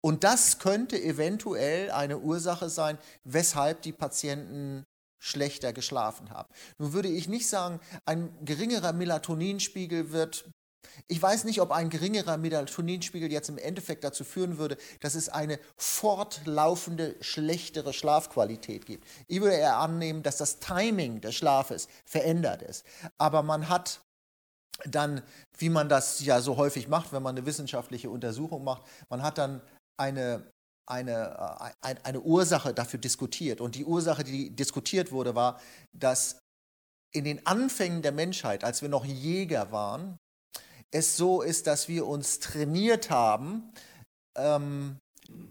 Und das könnte eventuell eine Ursache sein, weshalb die Patienten schlechter geschlafen haben. Nun würde ich nicht sagen, ein geringerer Melatoninspiegel wird ich weiß nicht, ob ein geringerer Melatoninspiegel jetzt im Endeffekt dazu führen würde, dass es eine fortlaufende schlechtere Schlafqualität gibt. Ich würde eher annehmen, dass das Timing des Schlafes verändert ist. Aber man hat dann, wie man das ja so häufig macht, wenn man eine wissenschaftliche Untersuchung macht, man hat dann eine, eine, äh, eine Ursache dafür diskutiert. Und die Ursache, die diskutiert wurde, war, dass in den Anfängen der Menschheit, als wir noch Jäger waren, es so ist, dass wir uns trainiert haben, ähm,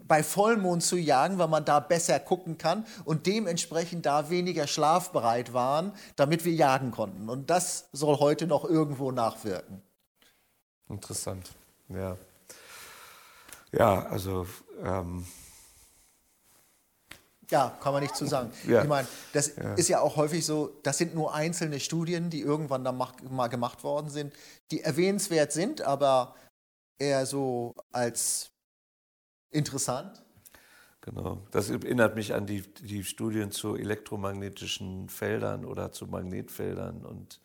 bei Vollmond zu jagen, weil man da besser gucken kann und dementsprechend da weniger schlafbereit waren, damit wir jagen konnten. Und das soll heute noch irgendwo nachwirken. Interessant, ja. Ja, also. Ähm ja, kann man nicht zu sagen. Ja. Ich meine, das ja. ist ja auch häufig so, das sind nur einzelne Studien, die irgendwann dann mal gemacht worden sind, die erwähnenswert sind, aber eher so als interessant. Genau, das erinnert mich an die, die Studien zu elektromagnetischen Feldern oder zu Magnetfeldern und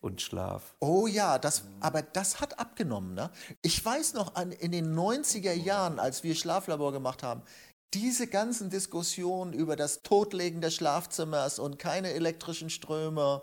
und Schlaf. Oh ja, das, aber das hat abgenommen. Ne? Ich weiß noch an, in den 90er Jahren, als wir Schlaflabor gemacht haben, diese ganzen Diskussionen über das Totlegen des Schlafzimmers und keine elektrischen Ströme.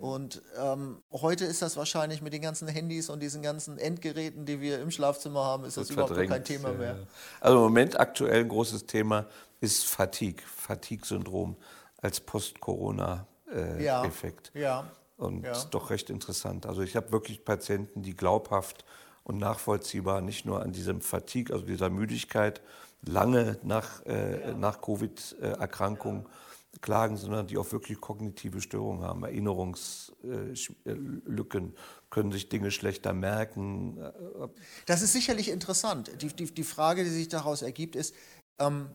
Und ähm, heute ist das wahrscheinlich mit den ganzen Handys und diesen ganzen Endgeräten, die wir im Schlafzimmer haben, ist das, das überhaupt kein Thema mehr. Also im Moment aktuell ein großes Thema ist Fatigue, Fatigue-Syndrom als Post-Corona-Effekt. Äh, ja, ja und ja. doch recht interessant. Also ich habe wirklich Patienten, die glaubhaft und nachvollziehbar nicht nur an diesem Fatigue, also dieser Müdigkeit, lange nach, äh, ja. nach Covid-Erkrankung klagen, sondern die auch wirklich kognitive Störungen haben, Erinnerungslücken, können sich Dinge schlechter merken. Das ist sicherlich interessant. Die, die, die Frage, die sich daraus ergibt, ist, ähm,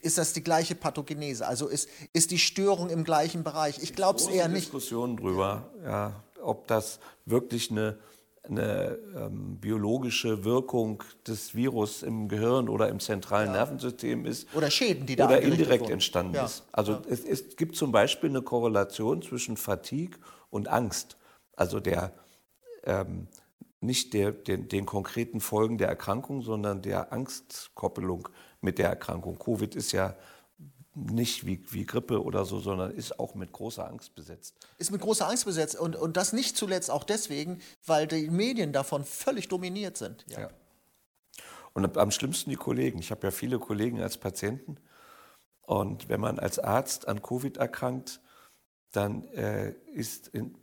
ist das die gleiche Pathogenese? Also ist, ist die Störung im gleichen Bereich? Ich glaube es eher nicht. Diskussionen drüber, ja, ob das wirklich eine, eine ähm, biologische Wirkung des Virus im Gehirn oder im zentralen ja. Nervensystem ist. Oder Schäden, die da Oder indirekt wurden. entstanden ja. ist. Also ja. es, es, gibt zum Beispiel eine Korrelation zwischen Fatigue und Angst. Also der ähm, nicht der, den, den konkreten Folgen der Erkrankung, sondern der Angstkoppelung mit der Erkrankung. Covid ist ja nicht wie, wie Grippe oder so, sondern ist auch mit großer Angst besetzt. Ist mit großer Angst besetzt und, und das nicht zuletzt auch deswegen, weil die Medien davon völlig dominiert sind. Ja. ja. Und am schlimmsten die Kollegen. Ich habe ja viele Kollegen als Patienten. Und wenn man als Arzt an Covid erkrankt, dann äh, ist in,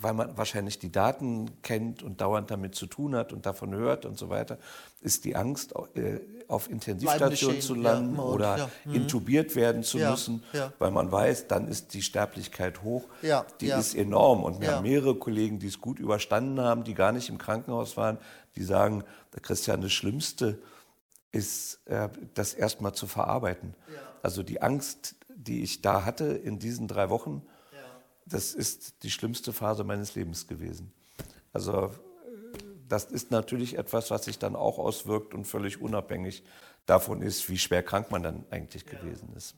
weil man wahrscheinlich die Daten kennt und dauernd damit zu tun hat und davon hört und so weiter, ist die Angst, äh, auf Intensivstation zu landen ja, oder ja. Mhm. intubiert werden zu ja, müssen, weil man weiß, dann ist die Sterblichkeit hoch. die ist enorm. Und wir haben mehrere Kollegen, die es gut überstanden haben, die gar nicht im Krankenhaus waren, die sagen, Christian, das Schlimmste ist, äh, das erstmal zu verarbeiten. Also die Angst, die ich da hatte in diesen drei Wochen, das ist die schlimmste Phase meines Lebens gewesen. Also das ist natürlich etwas, was sich dann auch auswirkt und völlig unabhängig davon ist, wie schwer krank man dann eigentlich ja. gewesen ist.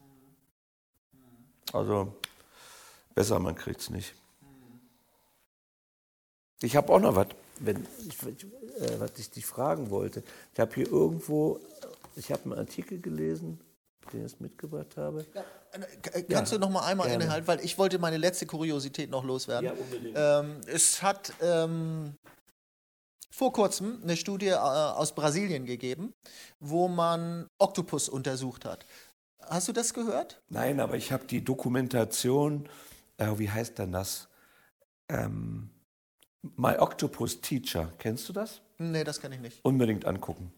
Also besser, man kriegt es nicht. Ich habe auch noch was, wenn ich, äh, was ich dich fragen wollte. Ich habe hier irgendwo, ich habe einen Artikel gelesen, den ich mitgebracht habe. Ja, äh, kannst ja, du noch mal einmal gerne. innehalten, weil ich wollte meine letzte Kuriosität noch loswerden. Ja, unbedingt. Ähm, es hat ähm, vor kurzem eine Studie äh, aus Brasilien gegeben, wo man Oktopus untersucht hat. Hast du das gehört? Nein, aber ich habe die Dokumentation, äh, wie heißt denn das? Ähm, My Octopus Teacher, kennst du das? Nee, das kann ich nicht. Unbedingt angucken.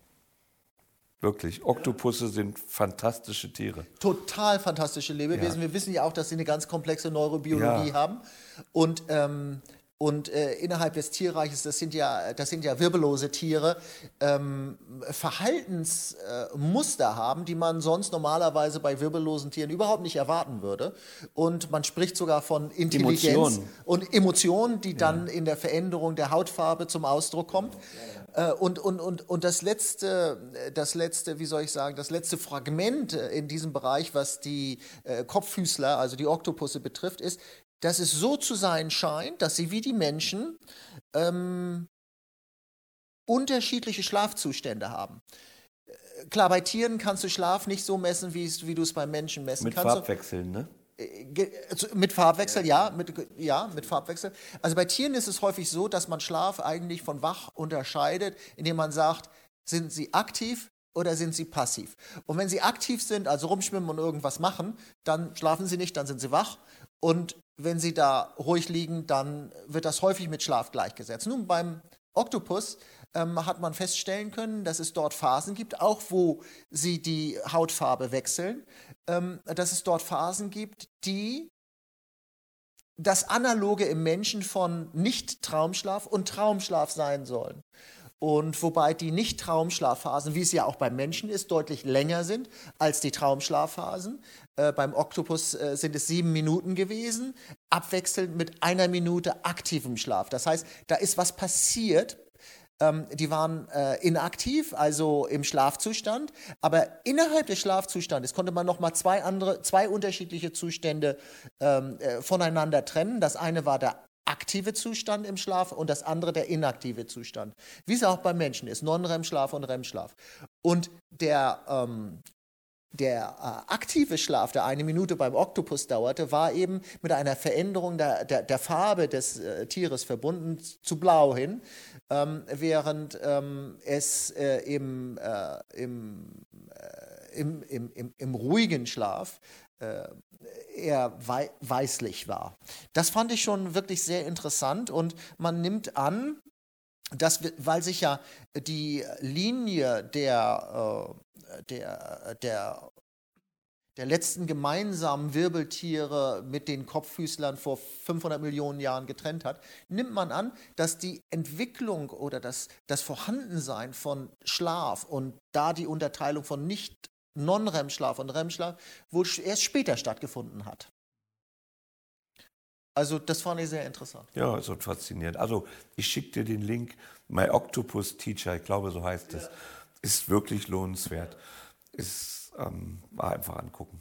Wirklich, Oktopusse sind fantastische Tiere. Total fantastische Lebewesen. Ja. Wir wissen ja auch, dass sie eine ganz komplexe Neurobiologie ja. haben. Und ähm, und äh, innerhalb des Tierreiches, das sind ja, das sind ja wirbellose Tiere, ähm, Verhaltensmuster äh, haben, die man sonst normalerweise bei wirbellosen Tieren überhaupt nicht erwarten würde. Und man spricht sogar von Intelligenz Emotionen. und Emotionen, die dann ja. in der Veränderung der Hautfarbe zum Ausdruck kommt. Äh, und, und, und, und das letzte, das letzte, wie soll ich sagen, das letzte Fragment in diesem Bereich, was die äh, Kopffüßler, also die Oktopusse betrifft, ist, dass es so zu sein scheint, dass sie wie die Menschen ähm, unterschiedliche Schlafzustände haben. Äh, klar, bei Tieren kannst du Schlaf nicht so messen, wie, du es beim Menschen messen mit kannst. Mit Farbwechseln, ne? Äh, mit Farbwechsel, ja, mit, ja, mit Farbwechsel. Also bei Tieren ist es häufig so, dass man Schlaf eigentlich von wach unterscheidet, indem man sagt, sind sie aktiv oder sind sie passiv? Und wenn sie aktiv sind, also rumschwimmen und irgendwas machen, dann schlafen sie nicht, dann sind sie wach. Und wenn sie da ruhig liegen, dann wird das häufig mit Schlaf gleichgesetzt. Nun, beim Oktopus ähm, hat man feststellen können, dass es dort Phasen gibt, auch wo sie die Hautfarbe wechseln, ähm, dass es dort Phasen gibt, die das Analoge im Menschen von Nicht-Traumschlaf und Traumschlaf sein sollen. Und wobei die Nicht-Traumschlafphasen, wie es ja auch beim Menschen ist, deutlich länger sind als die Traumschlafphasen. Äh, beim Oktopus äh, sind es sieben Minuten gewesen, abwechselnd mit einer Minute aktivem Schlaf. Das heißt, da ist was passiert. Ähm, die waren äh, inaktiv, also im Schlafzustand, aber innerhalb des Schlafzustandes konnte man nochmal zwei andere, zwei unterschiedliche Zustände ähm, äh, voneinander trennen. Das eine war der aktive Zustand im Schlaf und das andere der inaktive Zustand. Wie es auch beim Menschen ist, Non-REM-Schlaf und REM-Schlaf. Und der, ähm, der äh, aktive Schlaf, der eine Minute beim Oktopus dauerte, war eben mit einer Veränderung der, der, der Farbe des äh, Tieres verbunden zu blau hin, ähm, während ähm, es äh, im, äh, äh, im, im, im, im ruhigen Schlaf äh, eher weißlich war. Das fand ich schon wirklich sehr interessant und man nimmt an, dass, weil sich ja die Linie der, äh, der, der, der letzten gemeinsamen Wirbeltiere mit den Kopffüßlern vor 500 Millionen Jahren getrennt hat, nimmt man an, dass die Entwicklung oder das, das Vorhandensein von Schlaf und da die Unterteilung von nicht Non-REM-Schlaf und REM-Schlaf wohl erst später stattgefunden hat. Also das fand ich sehr interessant. Ja, so faszinierend. Also ich schicke dir den Link, My Octopus Teacher, ich glaube so heißt es. Ja. Ist wirklich lohnenswert. Ist ähm, einfach angucken.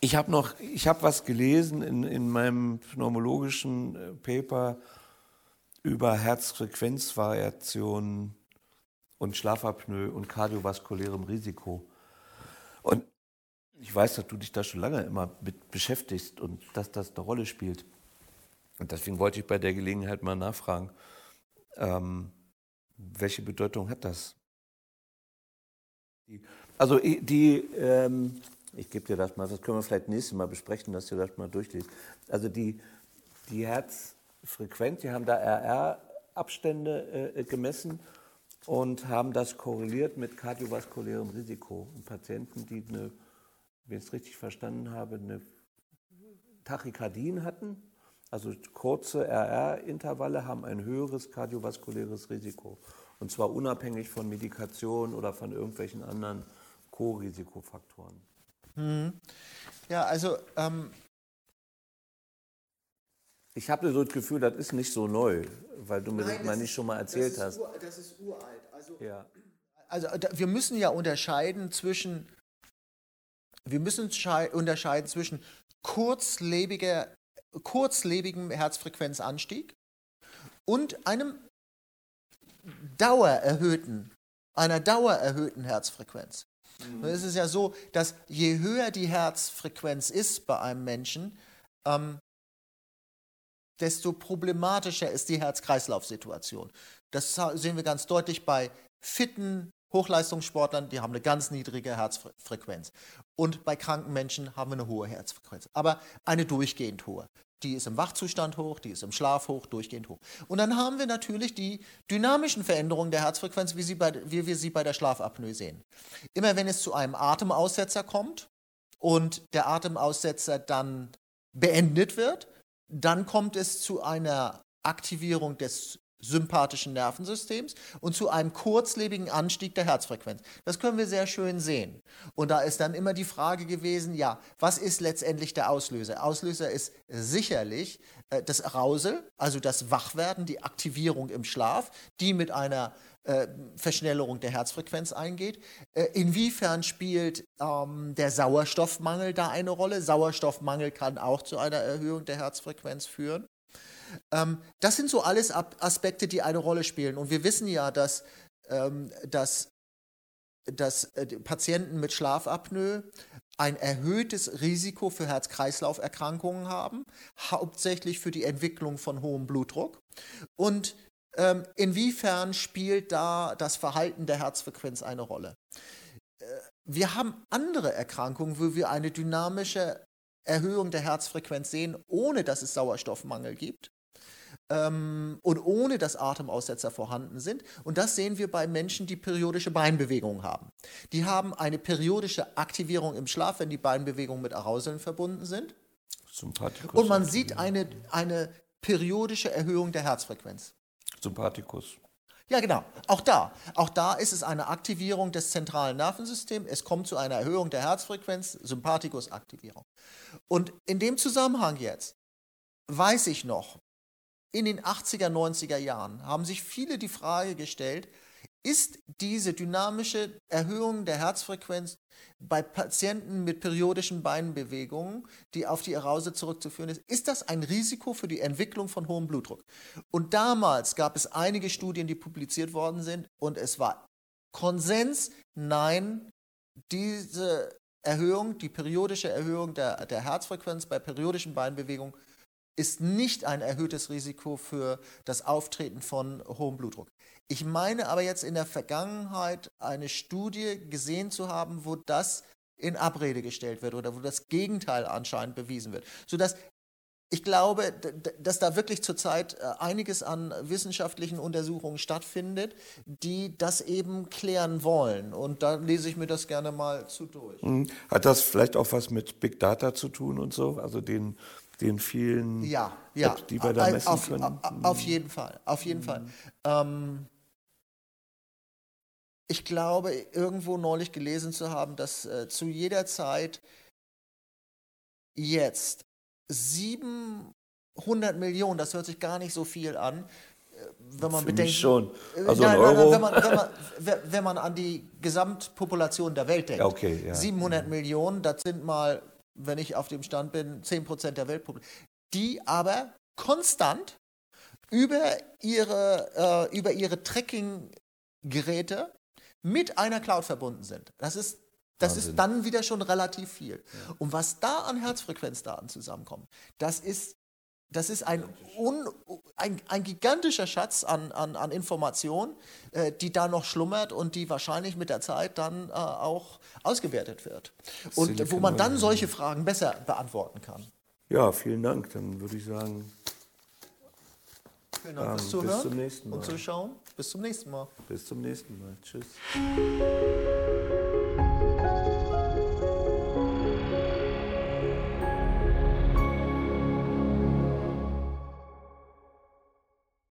Ich habe noch, ich habe was gelesen in, in meinem pneumologischen äh, Paper über Herzfrequenzvariationen und Schlafapnoe und kardiovaskulärem Risiko. Und ich weiß, dass du dich da schon lange immer mit beschäftigst und dass das eine Rolle spielt. Und deswegen wollte ich bei der Gelegenheit mal nachfragen, ähm, welche Bedeutung hat das? Also die, ähm, ich gebe dir das mal, das können wir vielleicht nächstes Mal besprechen, dass du das mal durchliest. Also die, die Herz, Frequenz, die haben da RR-Abstände äh, gemessen und haben das korreliert mit kardiovaskulärem Risiko. Und Patienten, die eine, wenn ich es richtig verstanden habe, eine Tachykardien hatten, also kurze RR-Intervalle, haben ein höheres kardiovaskuläres Risiko. Und zwar unabhängig von Medikation oder von irgendwelchen anderen Co-Risikofaktoren. Hm. Ja, also ähm ich habe so das Gefühl, das ist nicht so neu, weil du mir Nein, das mal nicht schon mal erzählt das hast. Ur, das ist uralt. Also, ja. also wir müssen ja unterscheiden zwischen wir müssen unterscheiden zwischen kurzlebiger, kurzlebigem Herzfrequenzanstieg und einem dauererhöhten, einer dauererhöhten Herzfrequenz. Mhm. Es ist ja so, dass je höher die Herzfrequenz ist bei einem Menschen, ähm, desto problematischer ist die Herz-Kreislauf-Situation. Das sehen wir ganz deutlich bei fitten Hochleistungssportlern, die haben eine ganz niedrige Herzfrequenz. Und bei kranken Menschen haben wir eine hohe Herzfrequenz, aber eine durchgehend hohe. Die ist im Wachzustand hoch, die ist im Schlaf hoch, durchgehend hoch. Und dann haben wir natürlich die dynamischen Veränderungen der Herzfrequenz, wie, bei, wie wir sie bei der Schlafapnoe sehen. Immer wenn es zu einem Atemaussetzer kommt und der Atemaussetzer dann beendet wird, dann kommt es zu einer Aktivierung des sympathischen Nervensystems und zu einem kurzlebigen Anstieg der Herzfrequenz. Das können wir sehr schön sehen. Und da ist dann immer die Frage gewesen, ja, was ist letztendlich der Auslöser? Auslöser ist sicherlich äh, das Arousal, also das Wachwerden, die Aktivierung im Schlaf, die mit einer äh, Verschnellerung der Herzfrequenz eingeht. Äh, inwiefern spielt ähm, der Sauerstoffmangel da eine Rolle? Sauerstoffmangel kann auch zu einer Erhöhung der Herzfrequenz führen. Ähm, das sind so alles Aspekte, die eine Rolle spielen. Und wir wissen ja, dass, ähm, dass, dass äh, Patienten mit Schlafapnoe ein erhöhtes Risiko für Herz-Kreislauf-Erkrankungen haben, hauptsächlich für die Entwicklung von hohem Blutdruck. Und ähm, inwiefern spielt da das Verhalten der Herzfrequenz eine Rolle? Äh, wir haben andere Erkrankungen, wo wir eine dynamische Erhöhung der Herzfrequenz sehen, ohne dass es Sauerstoffmangel gibt ähm, und ohne dass Atemaussetzer vorhanden sind. Und das sehen wir bei Menschen, die periodische Beinbewegungen haben. Die haben eine periodische Aktivierung im Schlaf, wenn die Beinbewegungen mit Arauseln verbunden sind. Und man sieht eine, eine periodische Erhöhung der Herzfrequenz. Sympathikus. Ja, genau. Auch da. Auch da ist es eine Aktivierung des zentralen Nervensystems. Es kommt zu einer Erhöhung der Herzfrequenz, Sympathikus-Aktivierung. Und in dem Zusammenhang jetzt weiß ich noch, in den 80er, 90er Jahren haben sich viele die Frage gestellt, ist diese dynamische Erhöhung der Herzfrequenz bei Patienten mit periodischen Beinbewegungen, die auf die Arouse zurückzuführen ist, ist das ein Risiko für die Entwicklung von hohem Blutdruck? Und damals gab es einige Studien, die publiziert worden sind und es war Konsens, nein, diese Erhöhung, die periodische Erhöhung der, der Herzfrequenz bei periodischen Beinbewegungen ist nicht ein erhöhtes Risiko für das Auftreten von hohem Blutdruck. Ich meine aber jetzt in der Vergangenheit eine Studie gesehen zu haben, wo das in Abrede gestellt wird oder wo das Gegenteil anscheinend bewiesen wird, sodass ich glaube, dass da wirklich zurzeit äh, einiges an wissenschaftlichen Untersuchungen stattfindet, die das eben klären wollen. Und da lese ich mir das gerne mal zu durch. Mhm. Hat das vielleicht auch was mit Big Data zu tun und so? Also den, den vielen, ja, ja. die wir da messen auf, können? Auf jeden Fall, auf jeden mhm. Fall. Ähm, ich glaube, irgendwo neulich gelesen zu haben, dass äh, zu jeder Zeit jetzt 700 Millionen, das hört sich gar nicht so viel an, äh, wenn man Für bedenkt. Schon. Äh, also nein, nein, nein, wenn, man, wenn, man, wenn, man, an die Gesamtpopulation der Welt denkt. Okay, ja. 700 mhm. Millionen, das sind mal, wenn ich auf dem Stand bin, 10 Prozent der Weltpopulation. Die aber konstant über ihre, äh, über ihre Tracking-Geräte mit einer Cloud verbunden sind. Das ist das Wahnsinn. ist dann wieder schon relativ viel. Ja. Und was da an Herzfrequenzdaten zusammenkommt, das ist, das ist ein, un, ein, ein gigantischer Schatz an, an, an Informationen, äh, die da noch schlummert und die wahrscheinlich mit der Zeit dann äh, auch ausgewertet wird. Und Silicon wo man dann solche Fragen besser beantworten kann. Ja, vielen Dank. Dann würde ich sagen, Vielen Dank fürs Ähm, Zuhören bis zum nächsten Mal. und Zuschauen. Bis zum nächsten Mal. Bis zum nächsten Mal. Tschüss.